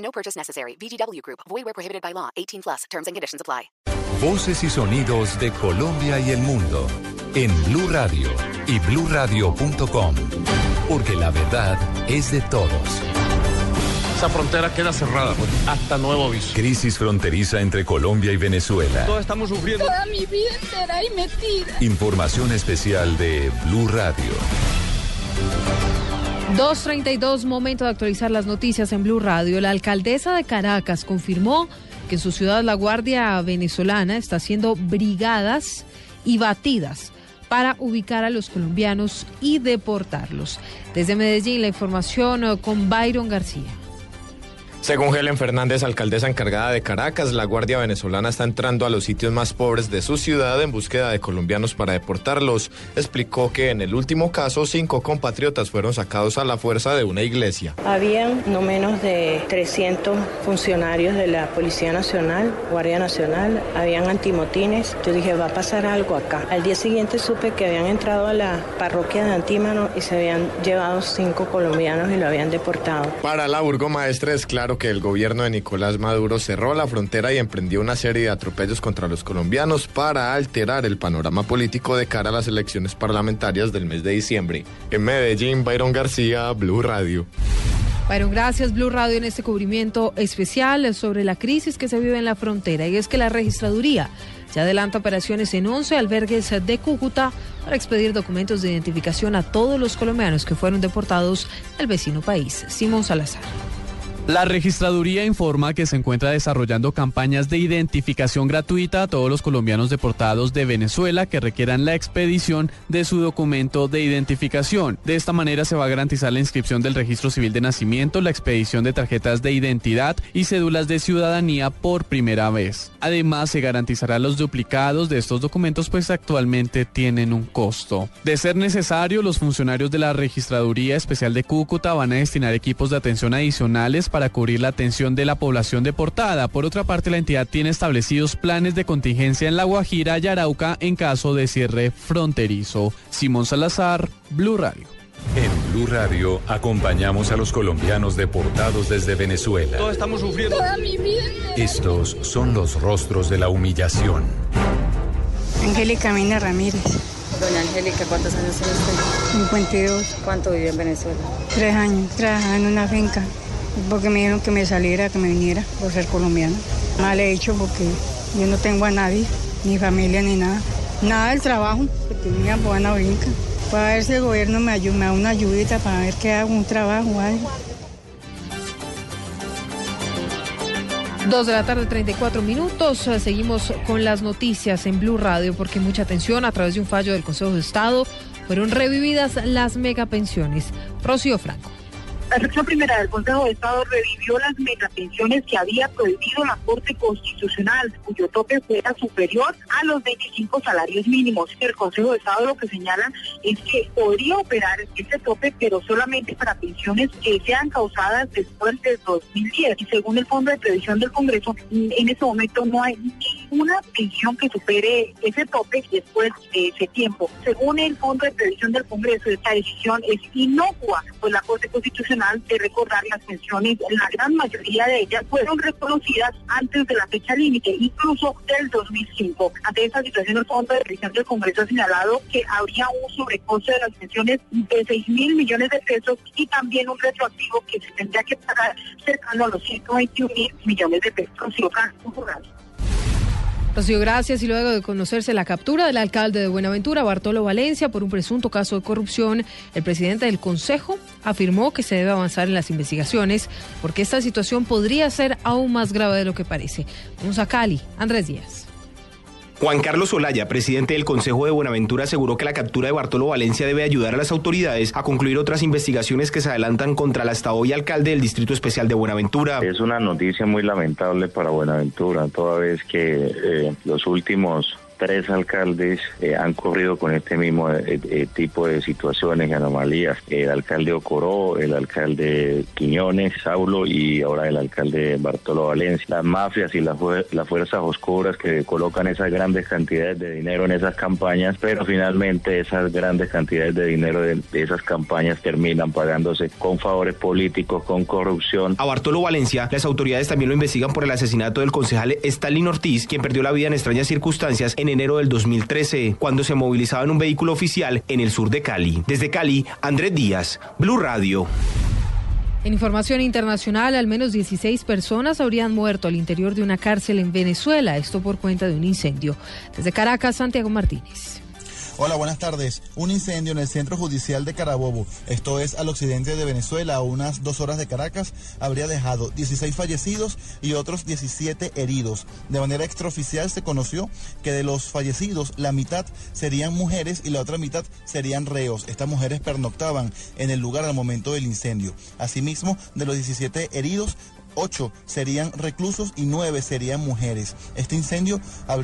No purchase necessary. VGW Group. Void where prohibited by law. 18 plus. Terms and conditions apply. Voces y sonidos de Colombia y el mundo en Blue Radio y BlueRadio.com, porque la verdad es de todos. Esa frontera queda cerrada pues, hasta nuevo aviso. Crisis fronteriza entre Colombia y Venezuela. Todos estamos sufriendo. Toda mi vida entera ahí metida. Información especial de Blue Radio. 2.32, momento de actualizar las noticias en Blue Radio. La alcaldesa de Caracas confirmó que en su ciudad la Guardia Venezolana está haciendo brigadas y batidas para ubicar a los colombianos y deportarlos. Desde Medellín, la información eh, con Byron García. Según Helen Fernández, alcaldesa encargada de Caracas, la Guardia Venezolana está entrando a los sitios más pobres de su ciudad en búsqueda de colombianos para deportarlos. Explicó que en el último caso, cinco compatriotas fueron sacados a la fuerza de una iglesia. Habían no menos de 300 funcionarios de la Policía Nacional, Guardia Nacional, habían antimotines. Yo dije, va a pasar algo acá. Al día siguiente supe que habían entrado a la parroquia de Antímano y se habían llevado cinco colombianos y lo habían deportado. Para la burgomaestra es claro que el gobierno de Nicolás Maduro cerró la frontera y emprendió una serie de atropellos contra los colombianos para alterar el panorama político de cara a las elecciones parlamentarias del mes de diciembre. En Medellín, Byron García, Blue Radio. Byron, gracias Blue Radio en este cubrimiento especial sobre la crisis que se vive en la frontera y es que la registraduría ya adelanta operaciones en 11 albergues de Cúcuta para expedir documentos de identificación a todos los colombianos que fueron deportados del vecino país. Simón Salazar. La registraduría informa que se encuentra desarrollando campañas de identificación gratuita a todos los colombianos deportados de Venezuela que requieran la expedición de su documento de identificación. De esta manera se va a garantizar la inscripción del registro civil de nacimiento, la expedición de tarjetas de identidad y cédulas de ciudadanía por primera vez. Además, se garantizará los duplicados de estos documentos pues actualmente tienen un costo. De ser necesario, los funcionarios de la registraduría especial de Cúcuta van a destinar equipos de atención adicionales para cubrir la atención de la población deportada. Por otra parte, la entidad tiene establecidos planes de contingencia en La Guajira y Arauca en caso de cierre fronterizo. Simón Salazar, Blue Radio. En Blue Radio acompañamos a los colombianos deportados desde Venezuela. Todos estamos sufriendo. Toda mi vida. Estos son los rostros de la humillación. Angélica Mina Ramírez, Doña Angélica, ¿cuántos años tiene usted? 52, ¿Cuánto vive en Venezuela? tres años, trabajaba en una finca, porque me dijeron que me saliera, que me viniera por ser colombiana. Mal he hecho porque yo no tengo a nadie, ni familia ni nada. Nada del trabajo, porque tenía buena finca. Para ver si el gobierno me, da una ayudita para ver que hago un trabajo algo. Dos de la tarde, 34 minutos. Seguimos con las noticias en Blue Radio porque mucha atención a través de un fallo del Consejo de Estado fueron revividas las megapensiones. Rocío Franco. La sección primera del Consejo de Estado revivió las megapensiones que había prohibido la Corte Constitucional, cuyo tope fuera superior a los 25 salarios mínimos. El Consejo de Estado lo que señala es que podría operar ese tope, pero solamente para pensiones que sean causadas después del 2010. Y según el Fondo de Previsión del Congreso, en este momento no hay ninguna pensión que supere ese tope después de ese tiempo. Según el Fondo de Previsión del Congreso, esta decisión es inocua, pues la Corte Constitucional de recordar las pensiones, la gran mayoría de ellas fueron reconocidas antes de la fecha límite, incluso del 2005. Ante esta situación, el Fondo de Previsión del Congreso ha señalado que habría un sobrecosto de las pensiones de 6 mil millones de pesos y también un retroactivo que se tendría que pagar cercano a los 121 mil millones de pesos. Rural. Rocío, gracias. Y luego de conocerse la captura del alcalde de Buenaventura, Bartolo Valencia, por un presunto caso de corrupción, el presidente del Consejo afirmó que se debe avanzar en las investigaciones porque esta situación podría ser aún más grave de lo que parece. Vamos a Cali, Andrés Díaz. Juan Carlos Olaya, presidente del Consejo de Buenaventura, aseguró que la captura de Bartolo Valencia debe ayudar a las autoridades a concluir otras investigaciones que se adelantan contra el hasta hoy alcalde del Distrito Especial de Buenaventura. Es una noticia muy lamentable para Buenaventura, toda vez que eh, los últimos tres alcaldes eh, han corrido con este mismo eh, eh, tipo de situaciones y anomalías. El alcalde Ocoró, el alcalde Quiñones, Saulo y ahora el alcalde Bartolo Valencia. Las mafias y las, fuerzas oscuras que colocan esas grandes cantidades de dinero en esas campañas, pero finalmente esas grandes cantidades de dinero de, de esas campañas terminan pagándose con favores políticos, con corrupción. A Bartolo Valencia, las autoridades también lo investigan por el asesinato del concejal Stalin Ortiz, quien perdió la vida en extrañas circunstancias en enero del 2013, cuando se movilizaba en un vehículo oficial en el sur de Cali. Desde Cali, Andrés Díaz, Blue Radio. En información internacional, al menos 16 personas habrían muerto al interior de una cárcel en Venezuela, esto por cuenta de un incendio. Desde Caracas, Santiago Martínez. Hola, buenas tardes. Un incendio en el centro judicial de Carabobo, esto es al occidente de Venezuela, a unas dos horas de Caracas, habría dejado 16 fallecidos y otros 17 heridos. De manera extraoficial se conoció que de los fallecidos la mitad serían mujeres y la otra mitad serían reos. Estas mujeres pernoctaban en el lugar al momento del incendio. Asimismo, de los 17 heridos, ocho serían reclusos y nueve serían mujeres. Este incendio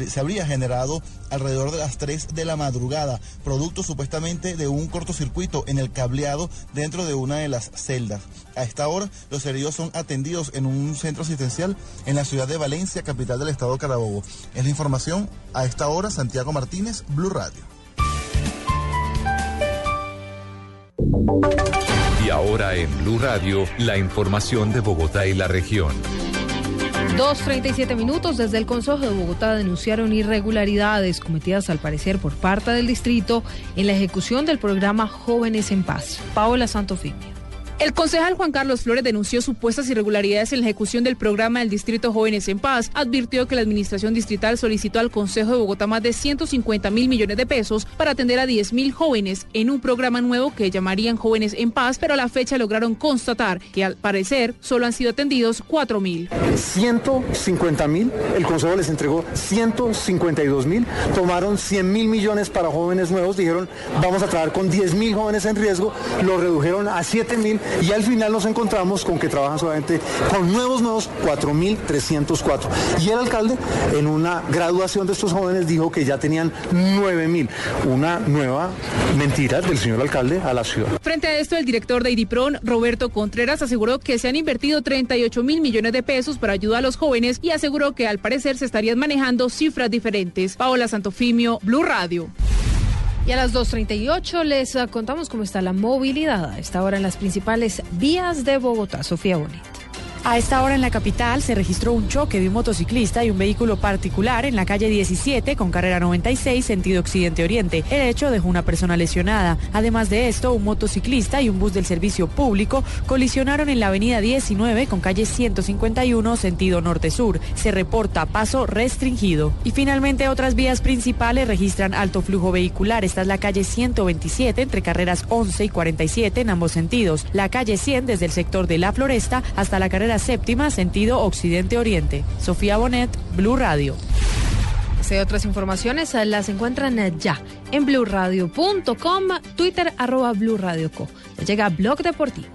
se habría generado alrededor de las 3 de la madrugada, producto supuestamente de un cortocircuito en el cableado dentro de una de las celdas. A esta hora, los heridos son atendidos en un centro asistencial en la ciudad de Valencia, capital del estado Carabobo. Es la información a esta hora, Santiago Martínez, Blue Radio. Y ahora en Blue Radio, la información de Bogotá y la región. 2.37 minutos desde el Consejo de Bogotá denunciaron irregularidades cometidas al parecer por parte del distrito en la ejecución del programa Jóvenes en Paz. Paola Santofimio. El concejal Juan Carlos Flores denunció supuestas irregularidades en la ejecución del programa del Distrito Jóvenes en Paz. Advirtió que la administración distrital solicitó al Consejo de Bogotá más de 150 mil millones de pesos para atender a 10 mil jóvenes en un programa nuevo que llamarían Jóvenes en Paz, pero a la fecha lograron constatar que al parecer solo han sido atendidos 4 mil. 150 mil, el Consejo les entregó 152 mil, tomaron 100 mil millones para jóvenes nuevos, dijeron vamos a trabajar con 10 mil jóvenes en riesgo, lo redujeron a 7 mil y al final nos encontramos con que trabajan solamente con nuevos nuevos 4.304. Y el alcalde en una graduación de estos jóvenes dijo que ya tenían 9.000. Una nueva mentira del señor alcalde a la ciudad. Frente a esto, el director de IDIPRON, Roberto Contreras, aseguró que se han invertido 38 mil millones de pesos para ayudar a los jóvenes y aseguró que al parecer se estarían manejando cifras diferentes. Paola Santofimio, Blue Radio. Y a las 2.38 les contamos cómo está la movilidad a esta hora en las principales vías de Bogotá. Sofía Bonet. A esta hora en la capital se registró un choque de un motociclista y un vehículo particular en la calle 17 con carrera 96 sentido occidente-oriente. El hecho dejó una persona lesionada. Además de esto, un motociclista y un bus del servicio público colisionaron en la avenida 19 con calle 151 sentido norte-sur. Se reporta paso restringido. Y finalmente otras vías principales registran alto flujo vehicular. Esta es la calle 127 entre carreras 11 y 47 en ambos sentidos. La calle 100 desde el sector de La Floresta hasta la carrera séptima, sentido occidente-oriente. Sofía Bonet, Blue Radio. Hay otras informaciones las encuentran ya en blueradio.com, Twitter arroba Blue Radio Co. Llega Blog Deportivo.